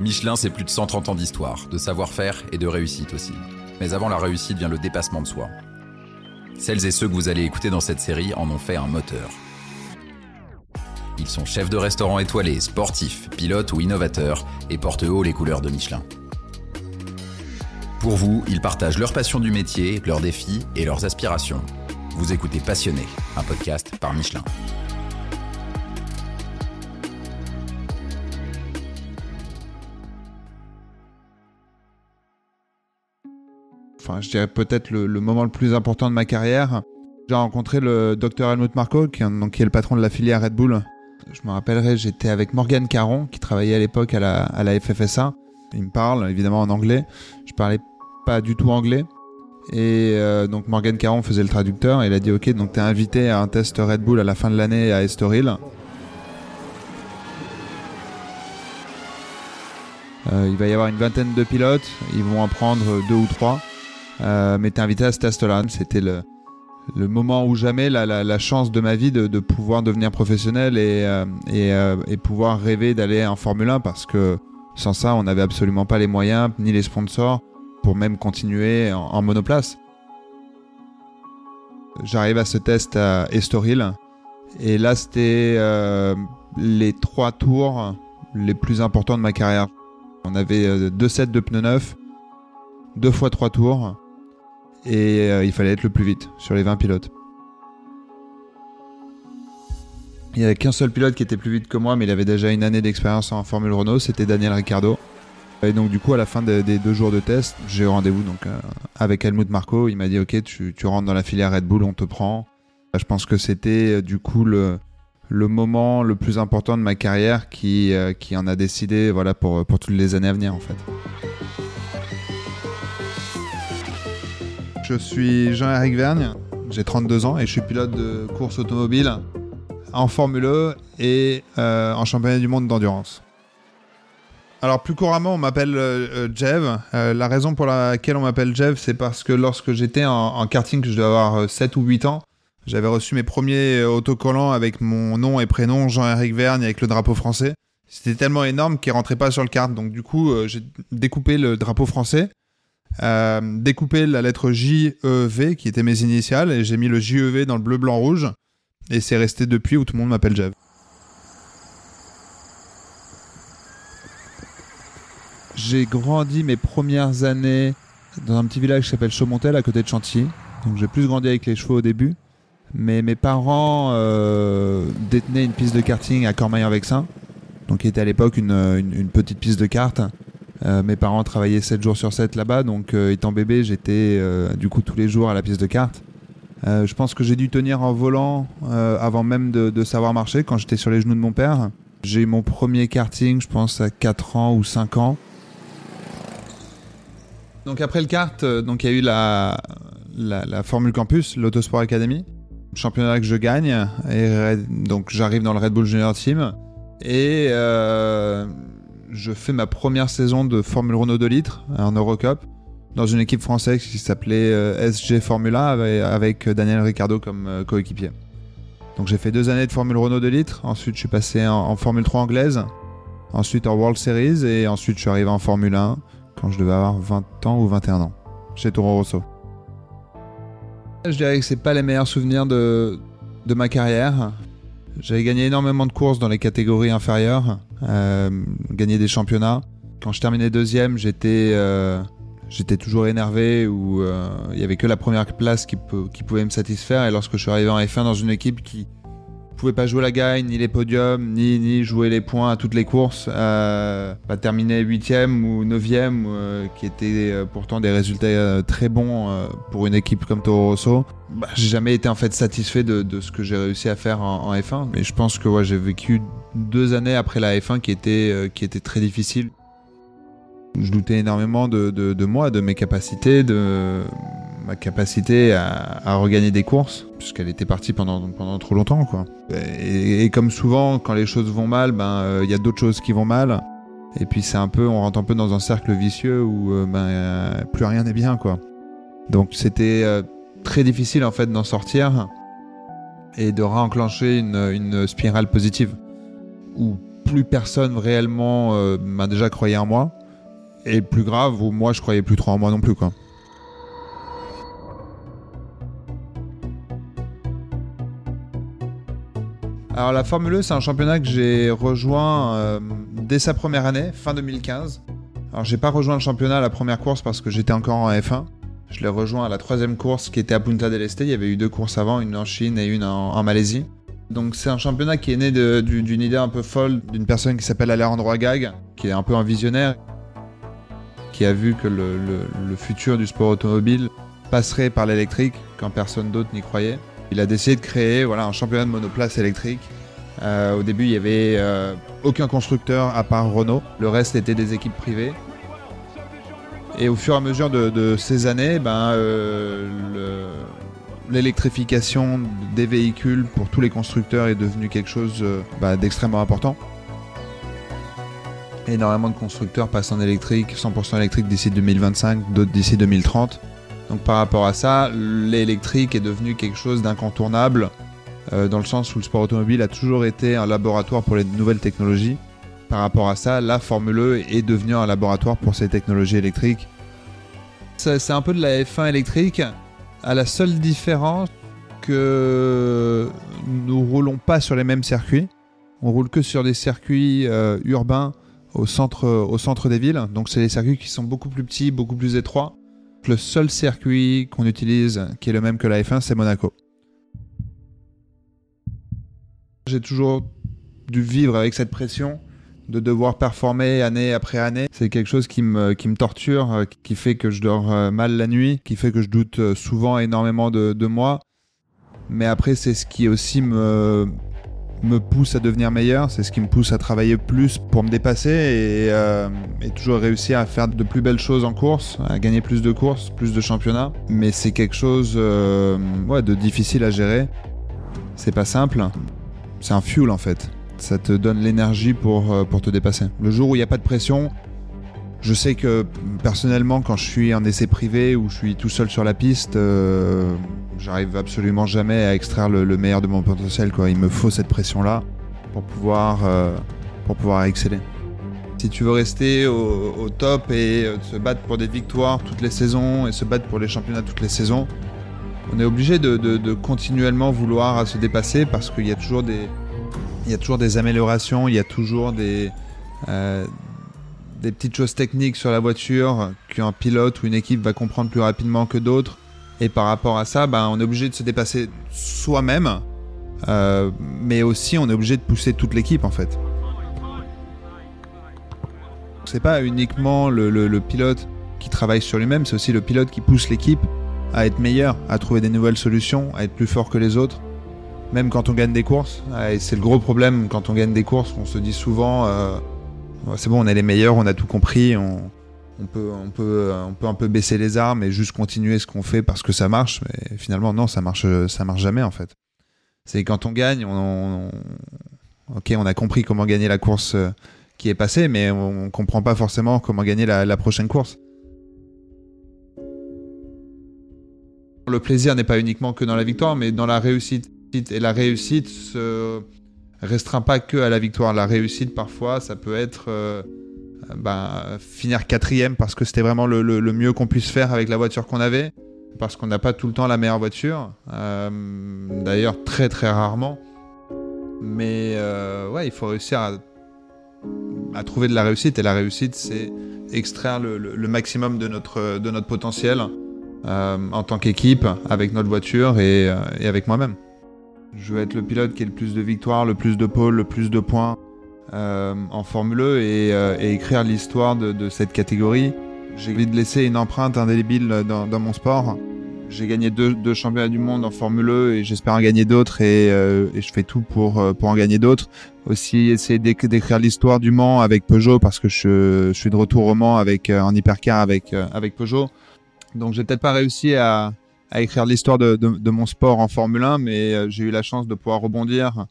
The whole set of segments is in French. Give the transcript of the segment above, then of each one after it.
Michelin, c'est plus de 130 ans d'histoire, de savoir-faire et de réussite aussi. Mais avant la réussite vient le dépassement de soi. Celles et ceux que vous allez écouter dans cette série en ont fait un moteur. Ils sont chefs de restaurant étoilés, sportifs, pilotes ou innovateurs et portent haut les couleurs de Michelin. Pour vous, ils partagent leur passion du métier, leurs défis et leurs aspirations. Vous écoutez Passionné, un podcast par Michelin. Je dirais peut-être le, moment le plus important de ma carrière. J'ai rencontré le docteur Helmut Marko, qui, qui est le patron de la filière Red Bull. Je me rappellerai, j'étais avec Morgan Caron, qui travaillait à l'époque à la, à la FFSA. Il me parle évidemment en anglais. Je parlais pas du tout anglais. Et euh, donc Morgan Caron faisait le traducteur il a dit ok donc t'es invité à un test Red Bull à la fin de l'année à Estoril. Euh, il va y avoir une vingtaine de pilotes, ils vont en prendre deux ou trois. Euh, mais t'es invité à ce test-là. C'était le, moment où jamais la, chance de ma vie de, pouvoir devenir professionnel et, euh, euh, et, pouvoir rêver d'aller en Formule 1 parce que sans ça, on n'avait absolument pas les moyens ni les sponsors pour même continuer en, en monoplace. J'arrive à ce test à Estoril et là, c'était euh, les trois tours les plus importants de ma carrière. On avait deux sets de pneus neufs, deux fois trois tours et euh, il fallait être le plus vite sur les 20 pilotes. Il n'y avait qu'un seul pilote qui était plus vite que moi, mais il avait déjà une année d'expérience en Formule Renault, c'était Daniel Ricciardo. Et donc du coup, à la fin des deux jours de test, j'ai eu rendez-vous donc euh, avec Helmut Marko. Il m'a dit OK, tu, rentres dans la filière Red Bull, on te prend. Je pense que c'était euh, du coup le, le moment le plus important de ma carrière qui, qui en a décidé voilà pour, pour toutes les années à venir en fait. Je suis Jean-Éric Vergne, j'ai 32 ans et je suis pilote de course automobile en Formule E et euh, en championnat du monde d'endurance. Alors plus couramment, on m'appelle euh, Jev. Euh, la raison pour laquelle on m'appelle Jev, c'est parce que lorsque j'étais en, en, karting, je devais avoir 7 ou 8 ans, j'avais reçu mes premiers autocollants avec mon nom et prénom, Jean-Éric Vergne, avec le drapeau français. C'était tellement énorme qu'il rentrait pas sur le kart. Donc du coup, j'ai découpé le drapeau français euh, découpé la lettre J-E-V qui était mes initiales et j'ai mis le J-E-V dans le bleu, blanc, rouge et c'est resté depuis où tout le monde m'appelle Jev. J'ai grandi mes premières années dans un petit village qui s'appelle Chaumontel à côté de Chantilly. Donc j'ai plus grandi avec les chevaux au début. Mais mes parents euh, détenaient une piste de karting à Cormeilles-en-Vexin, donc qui était à l'époque une, une, une, petite piste de kart. Euh, mes parents travaillaient 7 jours sur 7 là-bas, donc euh, étant bébé, j'étais euh, du coup tous les jours à la pièce de cartes. je pense que j'ai dû tenir en volant avant même de, savoir marcher quand j'étais sur les genoux de mon père. J'ai eu mon premier karting, je pense, à 4 ans ou 5 ans. Donc après le kart, il y a eu la, la, la Formule Campus, l'Autosport Academy, championnat que je gagne, et donc j'arrive dans le Red Bull Junior Team. Et je fais ma première saison de Formule Renault 2 litres en Eurocup dans une équipe française qui s'appelait euh, SG Formula avec, Daniel Ricciardo comme euh, coéquipier. Donc j'ai fait deux années de Formule Renault 2 litres, ensuite je suis passé en, Formule 3 anglaise, ensuite en World Series et ensuite je suis arrivé en Formule 1 quand je devais avoir 20 ans ou 21 ans chez Toro Rosso. Je dirais que c'est pas les meilleurs souvenirs de, de ma carrière. J'avais gagné énormément de courses dans les catégories inférieures, euh, gagné des championnats. Quand je terminais deuxième, j'étais euh, j'étais toujours énervé ou euh, il y avait que la première place qui, qui pouvait me satisfaire. Et lorsque je suis arrivé en F1 dans une équipe qui pouvais pas jouer la gagne, ni les podiums, ni, jouer les points à toutes les courses. Euh, pas terminer huitième ou neuvième, euh, qui étaient euh, pourtant des résultats très bons pour une équipe comme Toro Rosso. Bah, j'ai jamais été en fait satisfait de, ce que j'ai réussi à faire en, en, F1, mais je pense que j'ai vécu deux années après la F1 qui étaient qui étaient très difficiles. Je doutais énormément de, moi, de mes capacités, de ma capacité à, regagner des courses, puisqu'elle était partie pendant, trop longtemps. Et, comme souvent, quand les choses vont mal, il ben, euh, y a d'autres choses qui vont mal. Et puis c'est un peu, on rentre un peu dans un cercle vicieux où euh, ben, euh, plus rien n'est bien. Donc c'était euh, très difficile en fait d'en sortir et de réenclencher une, spirale positive. Où plus personne réellement m'a déjà croyé en moi. Et plus grave, où moi je croyais plus trop en moi non plus quoi. Alors la Formule E, c'est un championnat que j'ai rejoint euh, dès sa première année, fin 2015. Alors j'ai pas rejoint le championnat à la première course parce que j'étais encore en F1. Je l'ai rejoint à la troisième course qui était à Punta del Este. Il y avait eu deux courses avant, une en Chine et une en, Malaisie. Donc c'est un championnat qui est né d'une idée un peu folle d'une personne qui s'appelle Alejandro Agag, qui est un peu un visionnaire, qui a vu que le, futur du sport automobile passerait par l'électrique quand personne d'autre n'y croyait. Il a décidé de créer voilà, un championnat de monoplace électrique. Euh, au début, il n'y avait euh, aucun constructeur à part Renault. Le reste était des équipes privées. Et au fur et à mesure de, ces années, ben, euh, l'électrification des véhicules pour tous les constructeurs est devenue quelque chose bah, d'extrêmement important. Énormément de constructeurs passent en électrique, 100% électrique d'ici 2025, d'autres d'ici 2030. Donc par rapport à ça, l'électrique est devenu quelque chose d'incontournable, euh, dans le sens où le sport automobile a toujours été un laboratoire pour les nouvelles technologies. Par rapport à ça, la Formule E est devenue un laboratoire pour ces technologies électriques. C'est un peu de la F1 électrique, à la seule différence que nous roulons pas sur les mêmes circuits. On roule que sur des circuits euh, urbains au centre, au centre des villes. Donc c'est des circuits qui sont beaucoup plus petits, beaucoup plus étroits. Le seul circuit qu'on utilise qui est le même que la F1, c'est Monaco. J'ai toujours dû vivre avec cette pression de devoir performer année après année. C'est quelque chose qui me, qui me torture, qui fait que je dors euh, mal la nuit, qui fait que je doute euh, souvent énormément de, de moi. Mais après, c'est ce qui aussi me, me pousse à devenir meilleur, c'est ce qui me pousse à travailler plus pour me dépasser et, euh, toujours réussir à faire de plus belles choses en course, à gagner plus de courses, plus de championnats. Mais c'est quelque chose euh, de difficile à gérer. C'est pas simple. C'est un fuel en fait. Ça te donne l'énergie pour, euh, pour te dépasser. Le jour où il n'y a pas de pression, je sais que personnellement, quand je suis en essai privé ou je suis tout seul sur la piste, j'arrive absolument jamais à extraire le, meilleur de mon potentiel. Quoi. Il me faut cette pression-là pour pouvoir, euh, pour pouvoir exceller. Si tu veux rester au, top et euh, se battre pour des victoires toutes les saisons et se battre pour les championnats toutes les saisons, on est obligé de, continuellement vouloir se dépasser parce qu'il y a toujours des, il y a toujours des améliorations, il y a toujours des, des petites choses techniques sur la voiture qu'un pilote ou une équipe va comprendre plus rapidement que d'autres. Et par rapport à ça, ben, on est obligé de se dépasser soi-même, euh, mais aussi on est obligé de pousser toute l'équipe en fait. C'est pas uniquement le, pilote qui travaille sur lui-même, c'est aussi le pilote qui pousse l'équipe à être meilleur, à trouver des nouvelles solutions, à être plus fort que les autres. Même quand on gagne des courses, c'est le gros problème quand on gagne des courses, on se dit souvent euh, c'est bon, on est les meilleurs, on a tout compris, on, peut, on, peut, on peut un peu baisser les armes et juste continuer ce qu'on fait parce que ça marche. Mais finalement, non, ça marche, ça marche jamais en fait. C'est quand on gagne, on, ok, on a compris comment gagner la course euh, qui est passée, mais on, comprend pas forcément comment gagner la, prochaine course. Le plaisir n'est pas uniquement que dans la victoire, mais dans la réussite. Et la réussite se, restreint pas que à la victoire. La réussite, parfois, ça peut être euh, bah, finir quatrième parce que c'était vraiment le, mieux qu'on puisse faire avec la voiture qu'on avait, parce qu'on n'a pas tout le temps la meilleure voiture. Euh, d'ailleurs, très très rarement. Mais euh, ouais, il faut réussir à, trouver de la réussite. Et la réussite, c'est extraire le, maximum de notre, de notre potentiel en tant qu'équipe, avec notre voiture et avec moi-même. Je veux être le pilote qui ait le plus de victoires, le plus de pôles, le plus de points euh, en Formule E euh, et, écrire l'histoire de, cette catégorie. J'ai envie de laisser une empreinte indélébile dans, mon sport. J'ai gagné deux, championnats du monde en Formule E et j'espère en gagner d'autres et, euh, je fais tout pour, pour en gagner d'autres. Aussi essayer d'écrire l'histoire du Mans avec Peugeot parce que je, suis de retour au Mans avec, en hypercar avec, avec Peugeot. Donc j'ai peut-être pas réussi à, à écrire l'histoire de, mon sport en Formule 1, mais euh, j'ai eu la chance de pouvoir rebondir.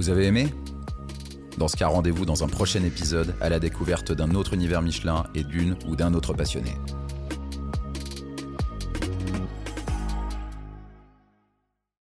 Vous avez aimé? Dans ce cas, rendez-vous dans un prochain épisode à la découverte d'un autre univers Michelin et d'une ou d'un autre passionné.